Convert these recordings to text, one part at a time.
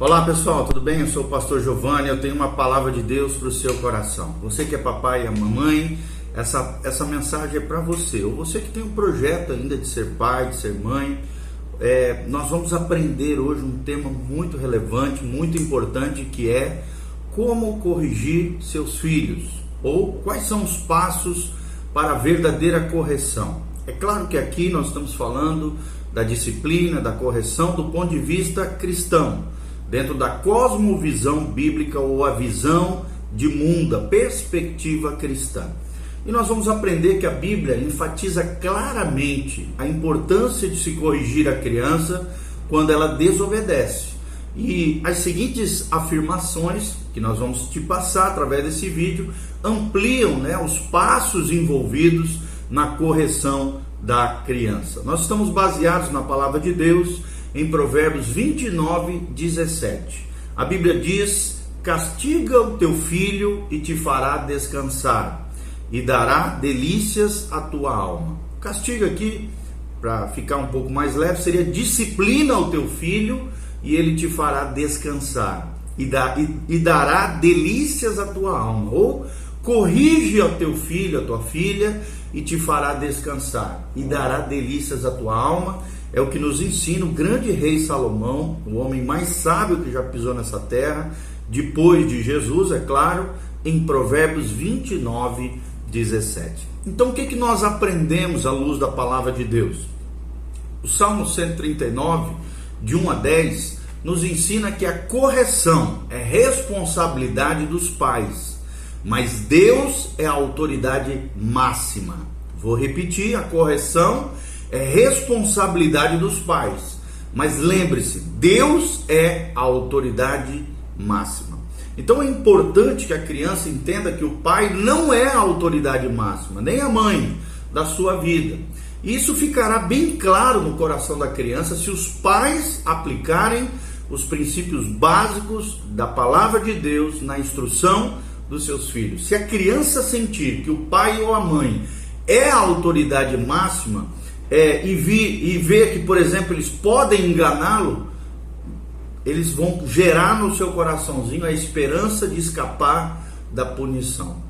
Olá pessoal, tudo bem? Eu sou o pastor Giovanni, eu tenho uma palavra de Deus para o seu coração. Você que é papai e a mamãe, essa, essa mensagem é para você. Ou você que tem um projeto ainda de ser pai, de ser mãe, é, nós vamos aprender hoje um tema muito relevante, muito importante, que é como corrigir seus filhos, ou quais são os passos para a verdadeira correção. É claro que aqui nós estamos falando da disciplina, da correção do ponto de vista cristão dentro da cosmovisão bíblica ou a visão de mundo, a perspectiva cristã. E nós vamos aprender que a Bíblia enfatiza claramente a importância de se corrigir a criança quando ela desobedece. E as seguintes afirmações que nós vamos te passar através desse vídeo ampliam né, os passos envolvidos na correção da criança. Nós estamos baseados na palavra de Deus em Provérbios 29, 17. A Bíblia diz: Castiga o teu filho e te fará descansar, e dará delícias à tua alma. Castiga aqui, para ficar um pouco mais leve, seria disciplina o teu filho e ele te fará descansar, e, dá, e, e dará delícias à tua alma. Ou corrige ao teu filho, a tua filha, e te fará descansar, e dará delícias à tua alma é o que nos ensina o grande rei Salomão, o homem mais sábio que já pisou nessa terra, depois de Jesus, é claro, em Provérbios 29, 17. Então, o que, que nós aprendemos à luz da palavra de Deus? O Salmo 139, de 1 a 10, nos ensina que a correção é responsabilidade dos pais, mas Deus é a autoridade máxima. Vou repetir: a correção é é responsabilidade dos pais. Mas lembre-se, Deus é a autoridade máxima. Então é importante que a criança entenda que o pai não é a autoridade máxima, nem a mãe da sua vida. Isso ficará bem claro no coração da criança se os pais aplicarem os princípios básicos da palavra de Deus na instrução dos seus filhos. Se a criança sentir que o pai ou a mãe é a autoridade máxima, é, e, vi, e ver que, por exemplo, eles podem enganá-lo, eles vão gerar no seu coraçãozinho a esperança de escapar da punição.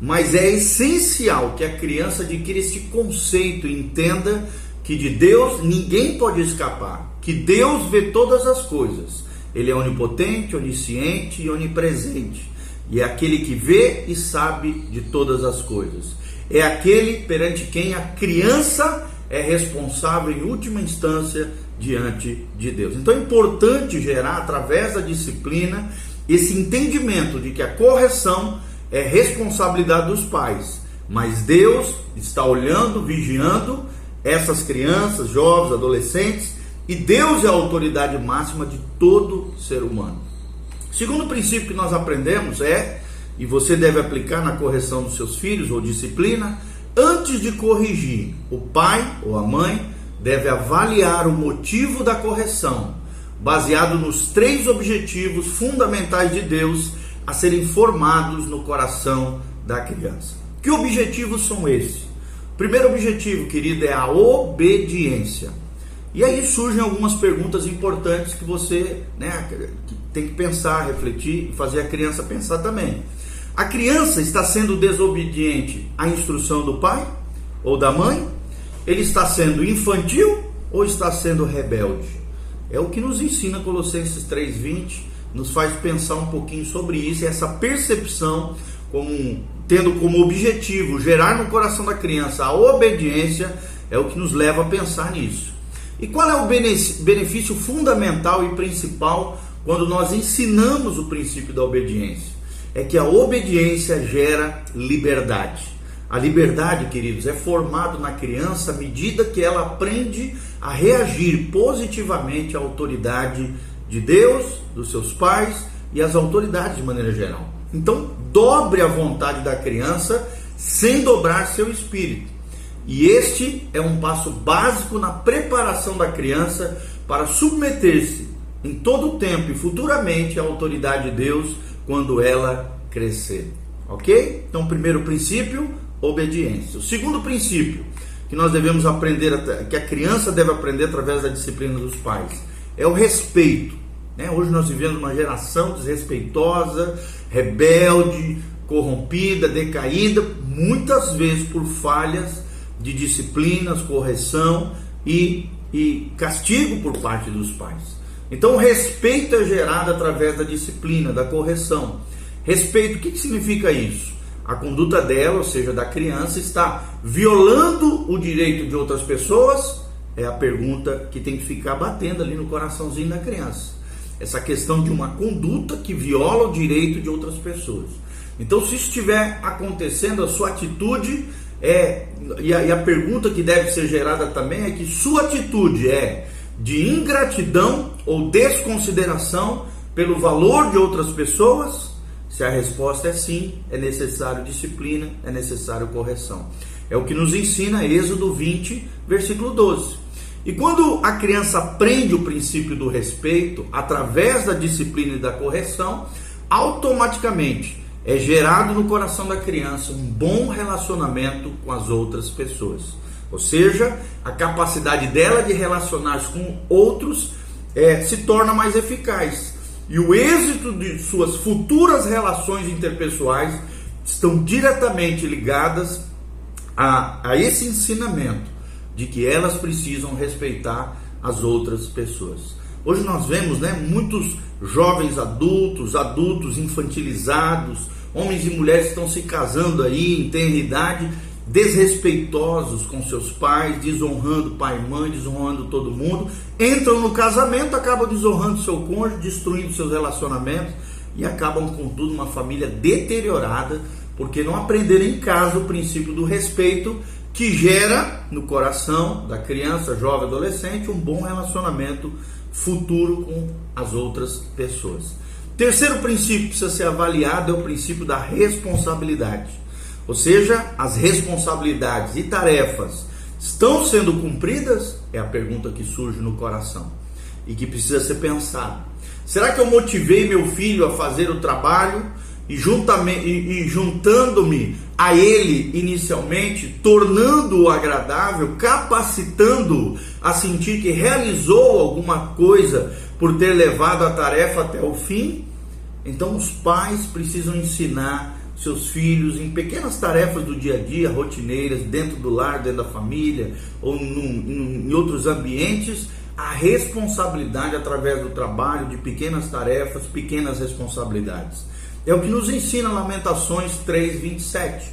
Mas é essencial que a criança adquira este conceito entenda que de Deus ninguém pode escapar, que Deus vê todas as coisas. Ele é onipotente, onisciente e onipresente. E é aquele que vê e sabe de todas as coisas. É aquele perante quem a criança é responsável em última instância diante de Deus. Então é importante gerar através da disciplina esse entendimento de que a correção é responsabilidade dos pais, mas Deus está olhando, vigiando essas crianças, jovens, adolescentes, e Deus é a autoridade máxima de todo ser humano. Segundo princípio que nós aprendemos é, e você deve aplicar na correção dos seus filhos ou disciplina, Antes de corrigir, o pai ou a mãe deve avaliar o motivo da correção, baseado nos três objetivos fundamentais de Deus a serem formados no coração da criança. Que objetivos são esses? Primeiro objetivo, querido, é a obediência. E aí surgem algumas perguntas importantes que você né, tem que pensar, refletir e fazer a criança pensar também. A criança está sendo desobediente à instrução do pai ou da mãe? Ele está sendo infantil ou está sendo rebelde? É o que nos ensina Colossenses 3:20, nos faz pensar um pouquinho sobre isso, essa percepção como tendo como objetivo gerar no coração da criança a obediência é o que nos leva a pensar nisso. E qual é o benefício fundamental e principal quando nós ensinamos o princípio da obediência? É que a obediência gera liberdade. A liberdade, queridos, é formado na criança à medida que ela aprende a reagir positivamente à autoridade de Deus, dos seus pais e às autoridades de maneira geral. Então, dobre a vontade da criança sem dobrar seu espírito. E este é um passo básico na preparação da criança para submeter-se em todo o tempo e futuramente à autoridade de Deus quando ela crescer. Ok? Então, primeiro princípio, obediência. O segundo princípio que nós devemos aprender, que a criança deve aprender através da disciplina dos pais, é o respeito. Né? Hoje nós vivemos uma geração desrespeitosa, rebelde, corrompida, decaída, muitas vezes por falhas de disciplinas, correção e, e castigo por parte dos pais. Então, respeito é gerado através da disciplina, da correção. Respeito, o que, que significa isso? A conduta dela, ou seja, da criança, está violando o direito de outras pessoas? É a pergunta que tem que ficar batendo ali no coraçãozinho da criança. Essa questão de uma conduta que viola o direito de outras pessoas. Então, se estiver acontecendo, a sua atitude é. E a, e a pergunta que deve ser gerada também é que sua atitude é de ingratidão ou desconsideração pelo valor de outras pessoas? Se a resposta é sim, é necessário disciplina, é necessário correção. É o que nos ensina Êxodo 20, versículo 12. E quando a criança aprende o princípio do respeito através da disciplina e da correção, automaticamente é gerado no coração da criança um bom relacionamento com as outras pessoas. Ou seja, a capacidade dela de relacionar-se com outros é, se torna mais eficaz. E o êxito de suas futuras relações interpessoais estão diretamente ligadas a, a esse ensinamento de que elas precisam respeitar as outras pessoas. Hoje nós vemos né, muitos jovens adultos, adultos infantilizados, Homens e mulheres estão se casando aí em tenra idade, desrespeitosos com seus pais, desonrando pai e mãe, desonrando todo mundo. Entram no casamento, acabam desonrando seu cônjuge, destruindo seus relacionamentos e acabam, contudo, uma família deteriorada porque não aprenderam em casa o princípio do respeito que gera no coração da criança, jovem, adolescente um bom relacionamento futuro com as outras pessoas. Terceiro princípio que precisa ser avaliado é o princípio da responsabilidade. Ou seja, as responsabilidades e tarefas estão sendo cumpridas? É a pergunta que surge no coração e que precisa ser pensada. Será que eu motivei meu filho a fazer o trabalho e, e, juntando-me a ele inicialmente, tornando-o agradável, capacitando-o a sentir que realizou alguma coisa por ter levado a tarefa até o fim? Então os pais precisam ensinar seus filhos em pequenas tarefas do dia a dia, rotineiras, dentro do lar, dentro da família ou num, em outros ambientes, a responsabilidade através do trabalho, de pequenas tarefas, pequenas responsabilidades. É o que nos ensina Lamentações 3, 27.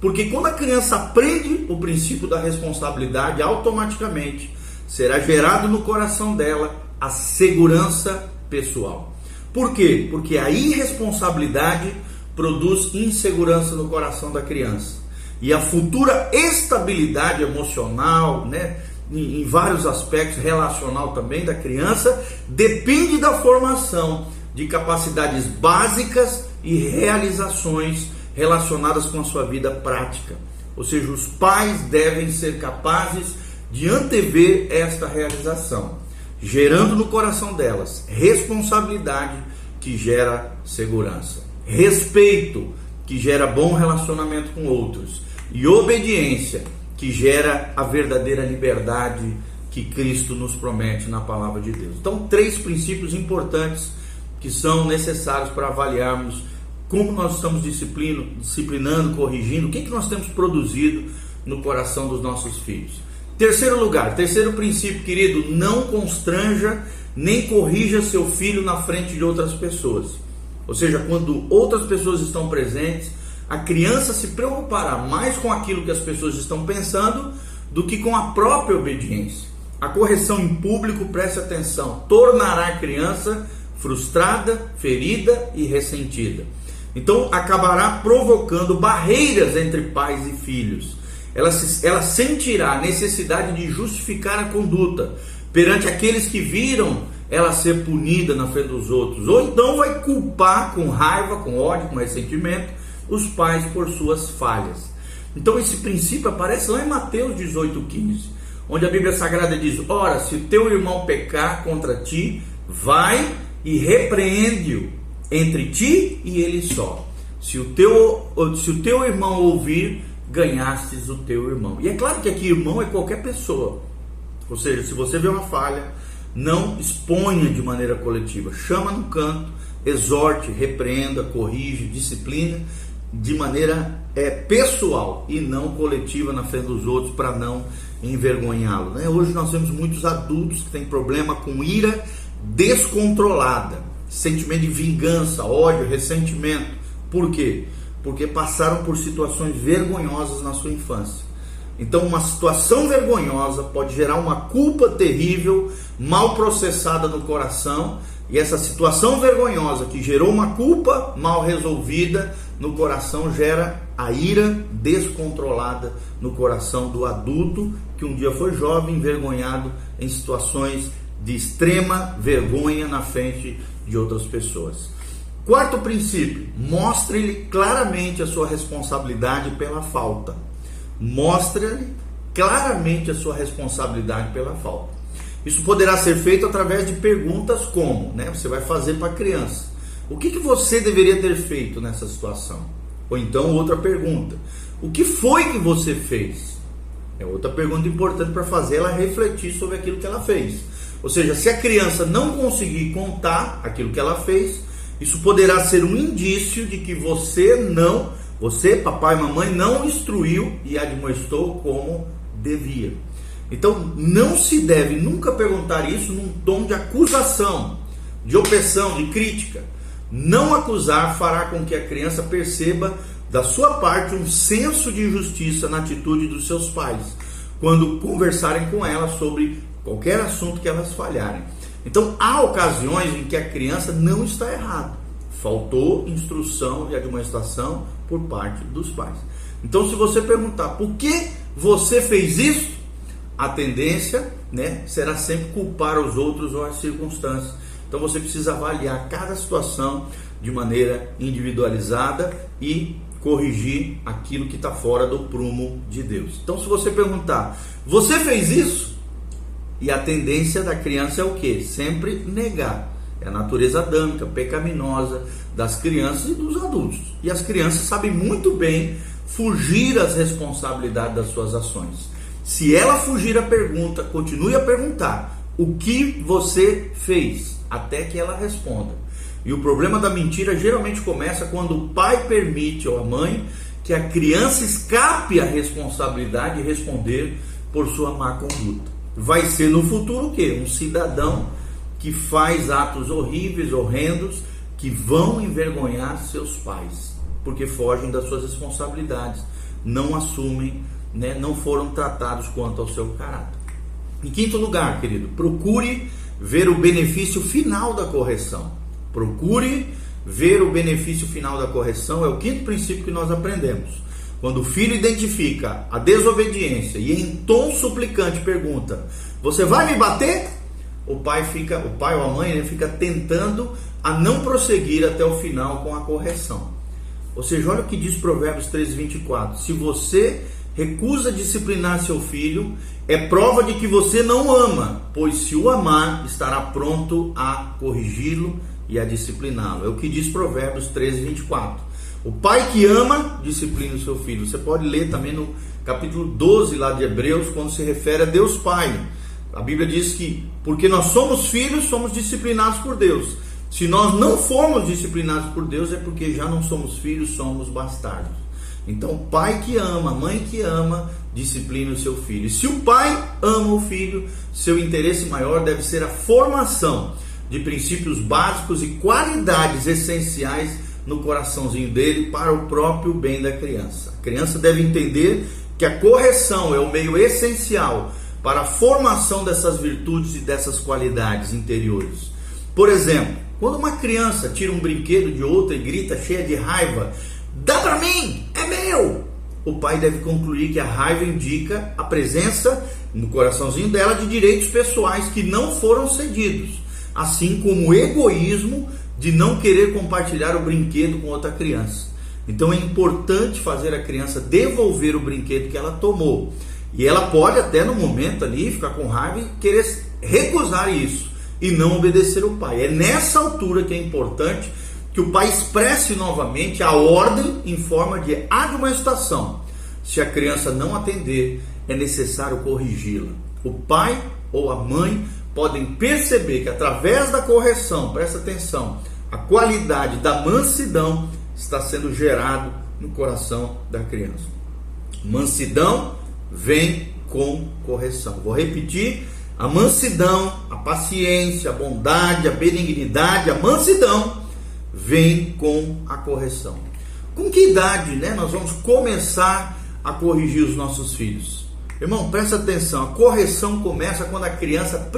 Porque quando a criança aprende o princípio da responsabilidade, automaticamente será gerado no coração dela a segurança pessoal. Por quê? Porque a irresponsabilidade produz insegurança no coração da criança. E a futura estabilidade emocional, né, em, em vários aspectos, relacional também da criança, depende da formação de capacidades básicas e realizações relacionadas com a sua vida prática. Ou seja, os pais devem ser capazes de antever esta realização gerando no coração delas responsabilidade que gera segurança, respeito que gera bom relacionamento com outros e obediência que gera a verdadeira liberdade que Cristo nos promete na palavra de Deus. Então, três princípios importantes que são necessários para avaliarmos como nós estamos disciplinando, corrigindo, o que, que nós temos produzido no coração dos nossos filhos. Terceiro lugar, terceiro princípio, querido, não constranja nem corrija seu filho na frente de outras pessoas. Ou seja, quando outras pessoas estão presentes, a criança se preocupará mais com aquilo que as pessoas estão pensando do que com a própria obediência. A correção em público, preste atenção, tornará a criança frustrada, ferida e ressentida. Então, acabará provocando barreiras entre pais e filhos ela, se, ela sentirá a necessidade de justificar a conduta perante aqueles que viram ela ser punida na frente dos outros, ou então vai culpar com raiva, com ódio, com ressentimento os pais por suas falhas. Então esse princípio aparece lá em Mateus 18:15, onde a Bíblia Sagrada diz: "Ora, se teu irmão pecar contra ti, vai e repreende-o entre ti e ele só. Se o teu se o teu irmão ouvir, ganhastes o teu irmão. E é claro que aqui irmão é qualquer pessoa. Ou seja, se você vê uma falha, não exponha de maneira coletiva. Chama no canto, exorte, repreenda, corrige, disciplina de maneira é, pessoal e não coletiva na frente dos outros para não envergonhá-lo. Né? Hoje nós temos muitos adultos que têm problema com ira descontrolada, sentimento de vingança, ódio, ressentimento. Por quê? Porque passaram por situações vergonhosas na sua infância. Então, uma situação vergonhosa pode gerar uma culpa terrível, mal processada no coração, e essa situação vergonhosa que gerou uma culpa mal resolvida no coração gera a ira descontrolada no coração do adulto que um dia foi jovem, envergonhado em situações de extrema vergonha na frente de outras pessoas. Quarto princípio: mostre-lhe claramente a sua responsabilidade pela falta. Mostre-lhe claramente a sua responsabilidade pela falta. Isso poderá ser feito através de perguntas como, né? Você vai fazer para a criança. O que, que você deveria ter feito nessa situação? Ou então outra pergunta: O que foi que você fez? É outra pergunta importante para fazer ela refletir sobre aquilo que ela fez. Ou seja, se a criança não conseguir contar aquilo que ela fez, isso poderá ser um indício de que você não, você, papai e mamãe, não instruiu e admoestou como devia. Então, não se deve nunca perguntar isso num tom de acusação, de opressão, de crítica. Não acusar fará com que a criança perceba da sua parte um senso de justiça na atitude dos seus pais, quando conversarem com ela sobre qualquer assunto que elas falharem. Então, há ocasiões em que a criança não está errada. Faltou instrução e administração por parte dos pais. Então, se você perguntar por que você fez isso, a tendência né, será sempre culpar os outros ou as circunstâncias. Então você precisa avaliar cada situação de maneira individualizada e corrigir aquilo que está fora do prumo de Deus. Então, se você perguntar, você fez isso? E a tendência da criança é o que? Sempre negar. É a natureza adâmica, pecaminosa das crianças e dos adultos. E as crianças sabem muito bem fugir às responsabilidades das suas ações. Se ela fugir a pergunta, continue a perguntar: o que você fez? Até que ela responda. E o problema da mentira geralmente começa quando o pai permite ou a mãe que a criança escape a responsabilidade de responder por sua má conduta. Vai ser no futuro o quê? Um cidadão que faz atos horríveis, horrendos, que vão envergonhar seus pais, porque fogem das suas responsabilidades, não assumem né, não foram tratados quanto ao seu caráter. Em quinto lugar, querido, procure ver o benefício final da correção. Procure ver o benefício final da correção, é o quinto princípio que nós aprendemos. Quando o filho identifica a desobediência e em tom suplicante pergunta: "Você vai me bater?", o pai fica, o pai ou a mãe né, fica tentando a não prosseguir até o final com a correção. Ou seja, olha o que diz Provérbios 3:24. Se você recusa disciplinar seu filho, é prova de que você não ama, pois se o amar, estará pronto a corrigi-lo e a discipliná-lo. É o que diz Provérbios 13, 24. O pai que ama, disciplina o seu filho. Você pode ler também no capítulo 12 lá de Hebreus, quando se refere a Deus Pai. A Bíblia diz que, porque nós somos filhos, somos disciplinados por Deus. Se nós não formos disciplinados por Deus, é porque já não somos filhos, somos bastardos. Então, pai que ama, mãe que ama, disciplina o seu filho. E se o pai ama o filho, seu interesse maior deve ser a formação de princípios básicos e qualidades essenciais no coraçãozinho dele para o próprio bem da criança. A criança deve entender que a correção é o meio essencial para a formação dessas virtudes e dessas qualidades interiores. Por exemplo, quando uma criança tira um brinquedo de outra e grita cheia de raiva, Dá para mim, é meu. O pai deve concluir que a raiva indica a presença no coraçãozinho dela de direitos pessoais que não foram cedidos, assim como o egoísmo de não querer compartilhar o brinquedo com outra criança. Então é importante fazer a criança devolver o brinquedo que ela tomou. E ela pode até no momento ali ficar com raiva e querer recusar isso e não obedecer o pai. É nessa altura que é importante que o pai expresse novamente a ordem em forma de admoestação. Se a criança não atender, é necessário corrigi-la. O pai ou a mãe podem perceber que através da correção, presta atenção, a qualidade da mansidão está sendo gerado no coração da criança. Mansidão vem com correção. Vou repetir: a mansidão, a paciência, a bondade, a benignidade, a mansidão vem com a correção. Com que idade, né, nós vamos começar a corrigir os nossos filhos? Irmão, presta atenção, a correção começa quando a criança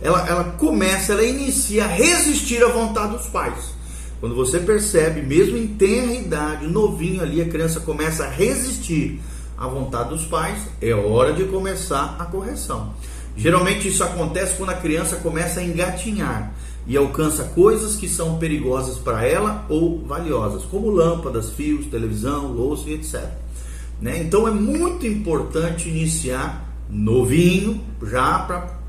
ela, ela começa, ela inicia a resistir à vontade dos pais. Quando você percebe, mesmo em tenra idade, novinho ali, a criança começa a resistir à vontade dos pais, é hora de começar a correção. Geralmente isso acontece quando a criança começa a engatinhar e alcança coisas que são perigosas para ela ou valiosas, como lâmpadas, fios, televisão, louça e etc. Né? Então é muito importante iniciar novinho, já para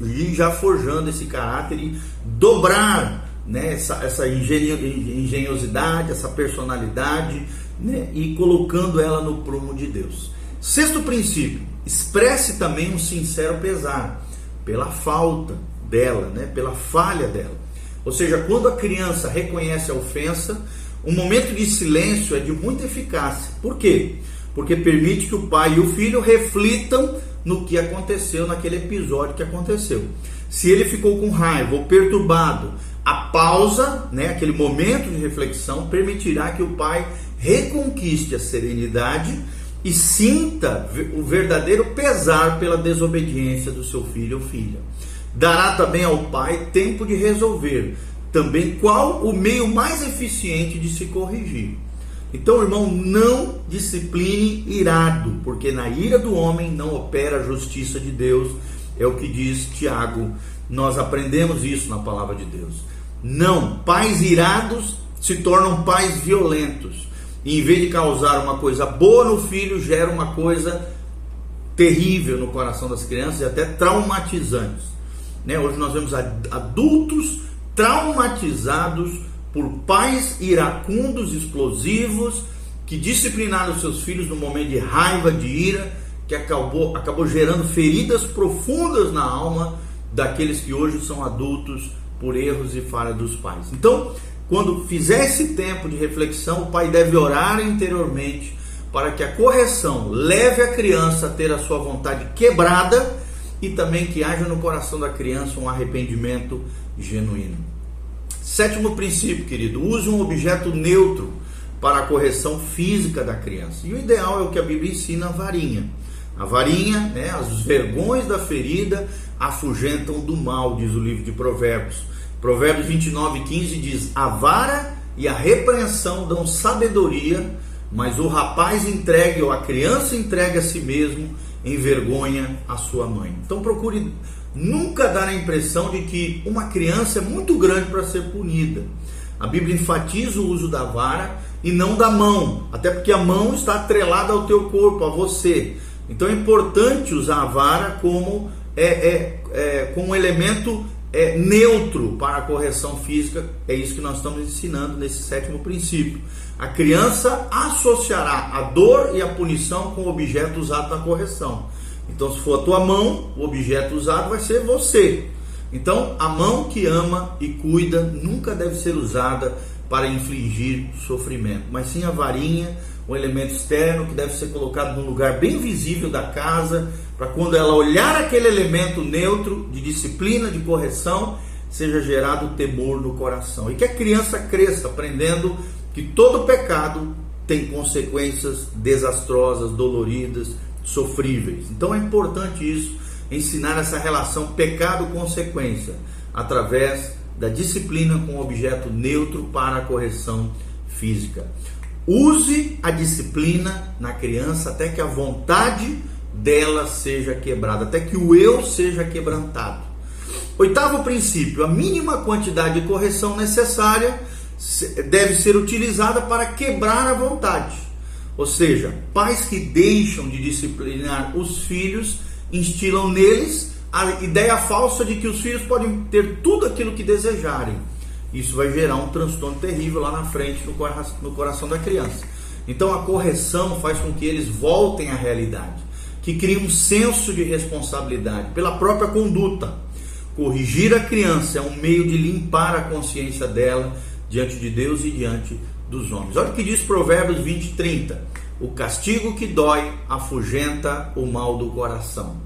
ir já forjando esse caráter e dobrar né, essa, essa engenhosidade, essa personalidade né, e colocando ela no prumo de Deus. Sexto princípio, expresse também um sincero pesar pela falta dela, né, pela falha dela. Ou seja, quando a criança reconhece a ofensa, um momento de silêncio é de muita eficácia. Por quê? Porque permite que o pai e o filho reflitam no que aconteceu naquele episódio que aconteceu. Se ele ficou com raiva ou perturbado, a pausa, né, aquele momento de reflexão, permitirá que o pai reconquiste a serenidade e sinta o verdadeiro pesar pela desobediência do seu filho ou filha. Dará também ao pai tempo de resolver também qual o meio mais eficiente de se corrigir. Então, irmão, não discipline irado, porque na ira do homem não opera a justiça de Deus, é o que diz Tiago. Nós aprendemos isso na palavra de Deus. Não, pais irados se tornam pais violentos. Em vez de causar uma coisa boa no filho, gera uma coisa terrível no coração das crianças e até traumatizantes. Né? Hoje nós vemos adultos traumatizados por pais iracundos, explosivos, que disciplinaram seus filhos no momento de raiva, de ira, que acabou, acabou gerando feridas profundas na alma daqueles que hoje são adultos por erros e falhas dos pais. Então, quando fizer esse tempo de reflexão, o pai deve orar interiormente para que a correção leve a criança a ter a sua vontade quebrada e também que haja no coração da criança um arrependimento genuíno. Sétimo princípio, querido, use um objeto neutro para a correção física da criança. E o ideal é o que a Bíblia ensina, a varinha. A varinha, né, as vergões da ferida afugentam do mal, diz o livro de Provérbios. Provérbios 29, 15 diz: A vara e a repreensão dão sabedoria, mas o rapaz entregue ou a criança entregue a si mesmo envergonha a sua mãe. Então procure nunca dar a impressão de que uma criança é muito grande para ser punida. A Bíblia enfatiza o uso da vara e não da mão, até porque a mão está atrelada ao teu corpo, a você. Então é importante usar a vara como é, é, é como um elemento é, neutro para a correção física. É isso que nós estamos ensinando nesse sétimo princípio. A criança associará a dor e a punição com o objeto usado na correção. Então, se for a tua mão, o objeto usado vai ser você. Então, a mão que ama e cuida nunca deve ser usada para infligir sofrimento, mas sim a varinha um elemento externo que deve ser colocado num lugar bem visível da casa, para quando ela olhar aquele elemento neutro de disciplina, de correção, seja gerado temor no coração. E que a criança cresça aprendendo que todo pecado tem consequências desastrosas, doloridas, sofríveis. Então é importante isso, ensinar essa relação pecado-consequência através da disciplina com objeto neutro para a correção física. Use a disciplina na criança até que a vontade dela seja quebrada, até que o eu seja quebrantado. Oitavo princípio: a mínima quantidade de correção necessária deve ser utilizada para quebrar a vontade. Ou seja, pais que deixam de disciplinar os filhos instilam neles a ideia falsa de que os filhos podem ter tudo aquilo que desejarem isso vai gerar um transtorno terrível lá na frente no coração da criança. Então a correção faz com que eles voltem à realidade, que cria um senso de responsabilidade pela própria conduta. corrigir a criança é um meio de limpar a consciência dela diante de Deus e diante dos homens. Olha o que diz Provérbios 20, 30. O castigo que dói afugenta o mal do coração.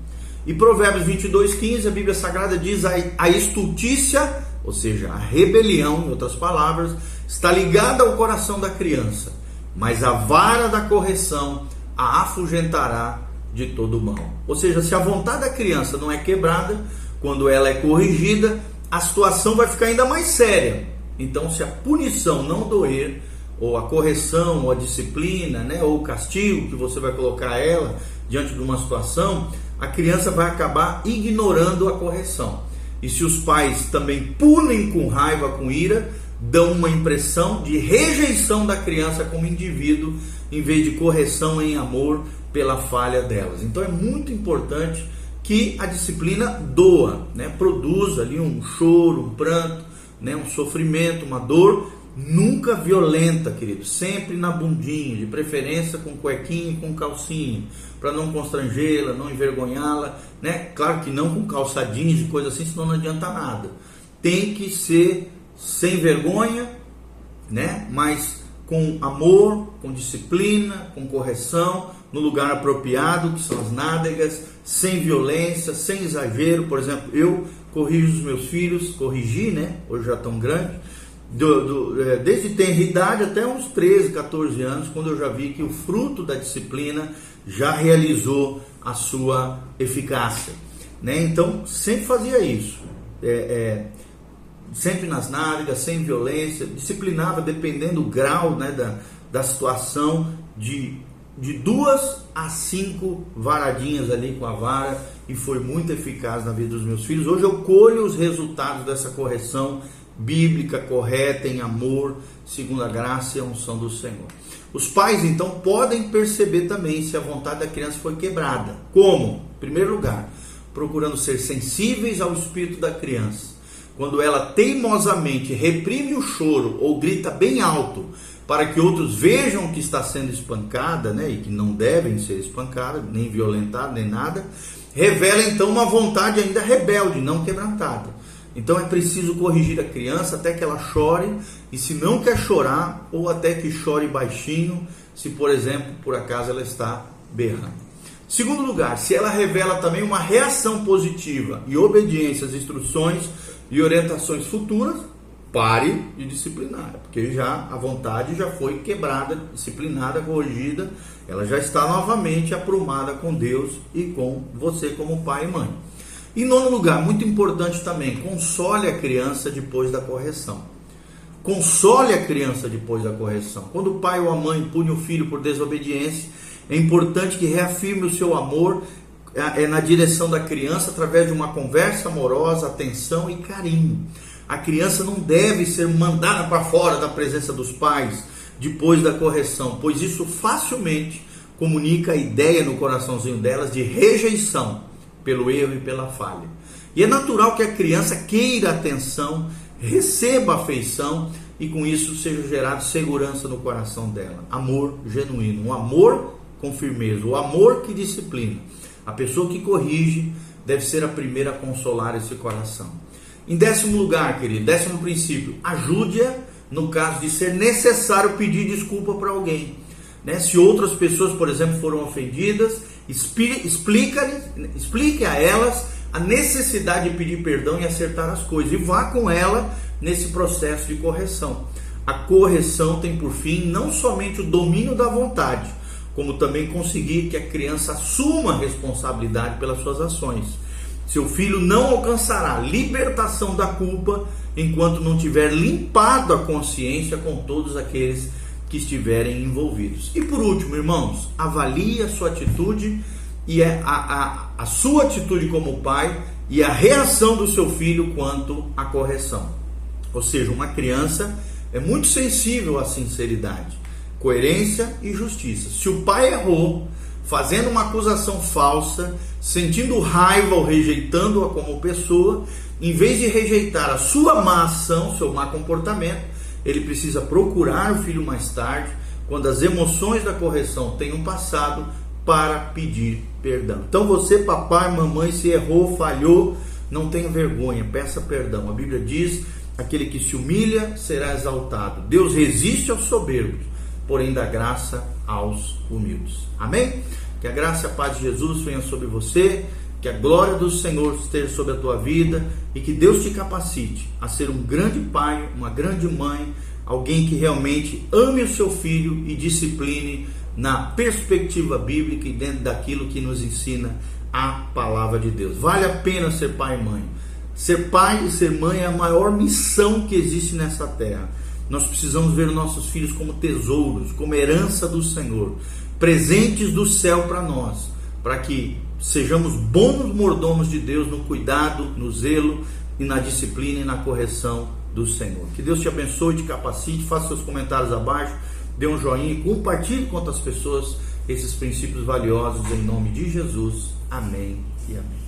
E Provérbios 22, 15, a Bíblia Sagrada diz: a estultícia, ou seja, a rebelião, em outras palavras, está ligada ao coração da criança, mas a vara da correção a afugentará de todo mal. Ou seja, se a vontade da criança não é quebrada, quando ela é corrigida, a situação vai ficar ainda mais séria. Então, se a punição não doer, ou a correção, ou a disciplina, né, ou o castigo que você vai colocar ela diante de uma situação, a criança vai acabar ignorando a correção. E se os pais também punem com raiva, com ira, dão uma impressão de rejeição da criança como indivíduo, em vez de correção em amor pela falha delas. Então é muito importante que a disciplina doa, né? produza ali um choro, um pranto, né? um sofrimento, uma dor, nunca violenta, querido, sempre na bundinha, de preferência com cuequinha e com calcinha, para não constrangê-la, não envergonhá-la, né? Claro que não com calça jeans e coisa assim, senão não adianta nada. Tem que ser sem vergonha, né? Mas com amor, com disciplina, com correção, no lugar apropriado, que são as nádegas, sem violência, sem exagero. Por exemplo, eu corrijo os meus filhos, corrigi, né? Hoje já tão grande, do, do, é, desde tenra idade até uns 13, 14 anos, quando eu já vi que o fruto da disciplina já realizou a sua eficácia. Né? Então, sempre fazia isso. É, é, sempre nas nádegas, sem violência, disciplinava dependendo do grau né, da, da situação, de, de duas a cinco varadinhas ali com a vara, e foi muito eficaz na vida dos meus filhos. Hoje eu colho os resultados dessa correção bíblica, correta, em amor, segundo a graça e a unção do Senhor. Os pais então podem perceber também se a vontade da criança foi quebrada. Como? Em primeiro lugar, procurando ser sensíveis ao espírito da criança. Quando ela teimosamente reprime o choro ou grita bem alto para que outros vejam que está sendo espancada, né, e que não devem ser espancadas, nem violentadas, nem nada, revela então uma vontade ainda rebelde, não quebrantada. Então é preciso corrigir a criança até que ela chore, e se não quer chorar, ou até que chore baixinho, se por exemplo, por acaso ela está berrando. Segundo lugar, se ela revela também uma reação positiva e obediência às instruções e orientações futuras, pare de disciplinar, porque já a vontade já foi quebrada, disciplinada, corrigida, ela já está novamente aprumada com Deus e com você como pai e mãe. Em nono lugar, muito importante também, console a criança depois da correção. Console a criança depois da correção. Quando o pai ou a mãe pune o filho por desobediência, é importante que reafirme o seu amor é, é na direção da criança através de uma conversa amorosa, atenção e carinho. A criança não deve ser mandada para fora da presença dos pais depois da correção, pois isso facilmente comunica a ideia no coraçãozinho delas de rejeição pelo erro e pela falha. E é natural que a criança queira atenção, receba afeição e com isso seja gerado segurança no coração dela. Amor genuíno, um amor com firmeza, o amor que disciplina. A pessoa que corrige deve ser a primeira a consolar esse coração. Em décimo lugar, querido, décimo princípio, ajude-a no caso de ser necessário pedir desculpa para alguém. Né? Se outras pessoas, por exemplo, foram ofendidas, explique a elas a necessidade de pedir perdão e acertar as coisas. E vá com ela nesse processo de correção. A correção tem por fim não somente o domínio da vontade, como também conseguir que a criança assuma a responsabilidade pelas suas ações. Seu filho não alcançará libertação da culpa enquanto não tiver limpado a consciência com todos aqueles que estiverem envolvidos. E por último, irmãos, avalie a sua atitude e a, a, a sua atitude como pai e a reação do seu filho quanto à correção. Ou seja, uma criança é muito sensível à sinceridade, coerência e justiça. Se o pai errou, fazendo uma acusação falsa, sentindo raiva ou rejeitando-a como pessoa, em vez de rejeitar a sua má ação, seu má comportamento, ele precisa procurar o filho mais tarde, quando as emoções da correção tenham passado, para pedir perdão. Então você, papai, mamãe, se errou, falhou, não tenha vergonha, peça perdão. A Bíblia diz: aquele que se humilha será exaltado. Deus resiste aos soberbos, porém dá graça aos humildes. Amém? Que a graça e a paz de Jesus venha sobre você, que a glória do Senhor esteja sobre a tua vida e que Deus te capacite a ser um grande pai, uma grande mãe, alguém que realmente ame o seu filho e discipline na perspectiva bíblica e dentro daquilo que nos ensina a palavra de Deus. Vale a pena ser pai e mãe. Ser pai e ser mãe é a maior missão que existe nessa terra. Nós precisamos ver nossos filhos como tesouros, como herança do Senhor, presentes do céu para nós, para que sejamos bons mordomos de Deus no cuidado, no zelo e na disciplina e na correção do Senhor. Que Deus te abençoe, te capacite, faça seus comentários abaixo, dê um joinha e compartilhe com outras pessoas esses princípios valiosos em nome de Jesus. Amém e amém.